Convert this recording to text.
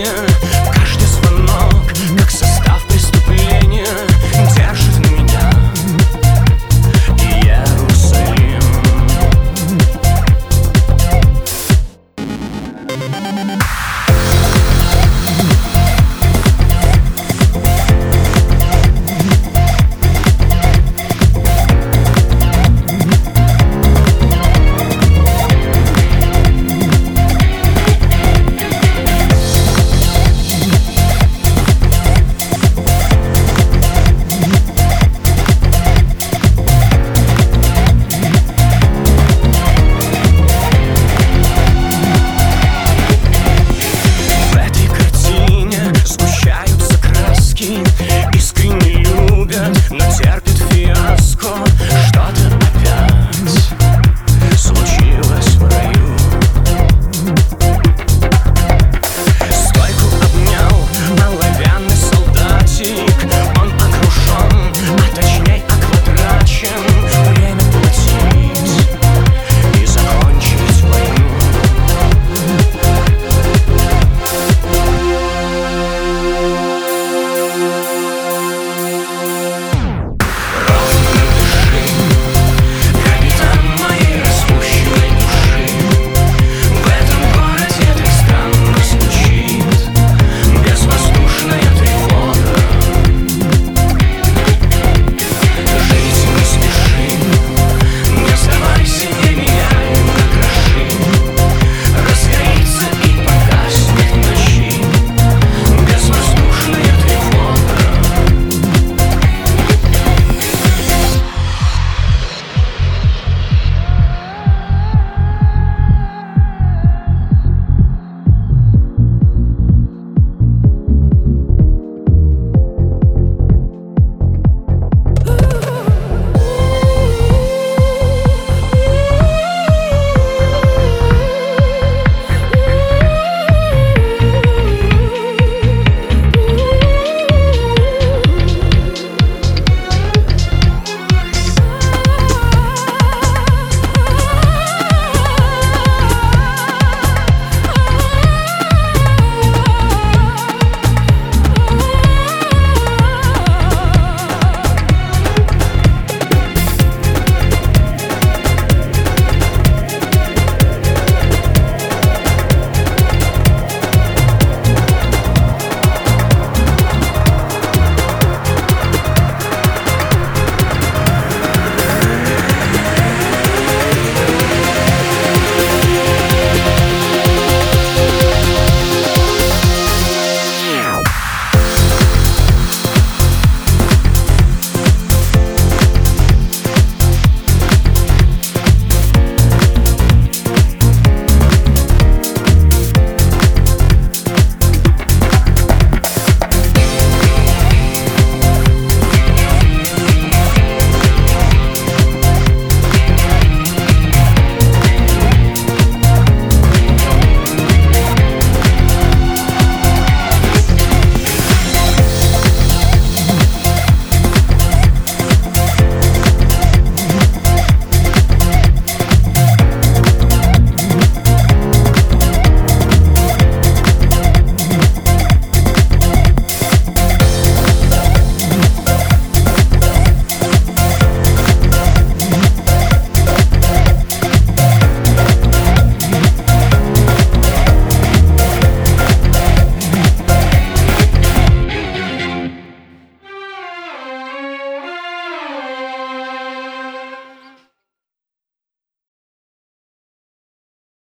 Yeah. you.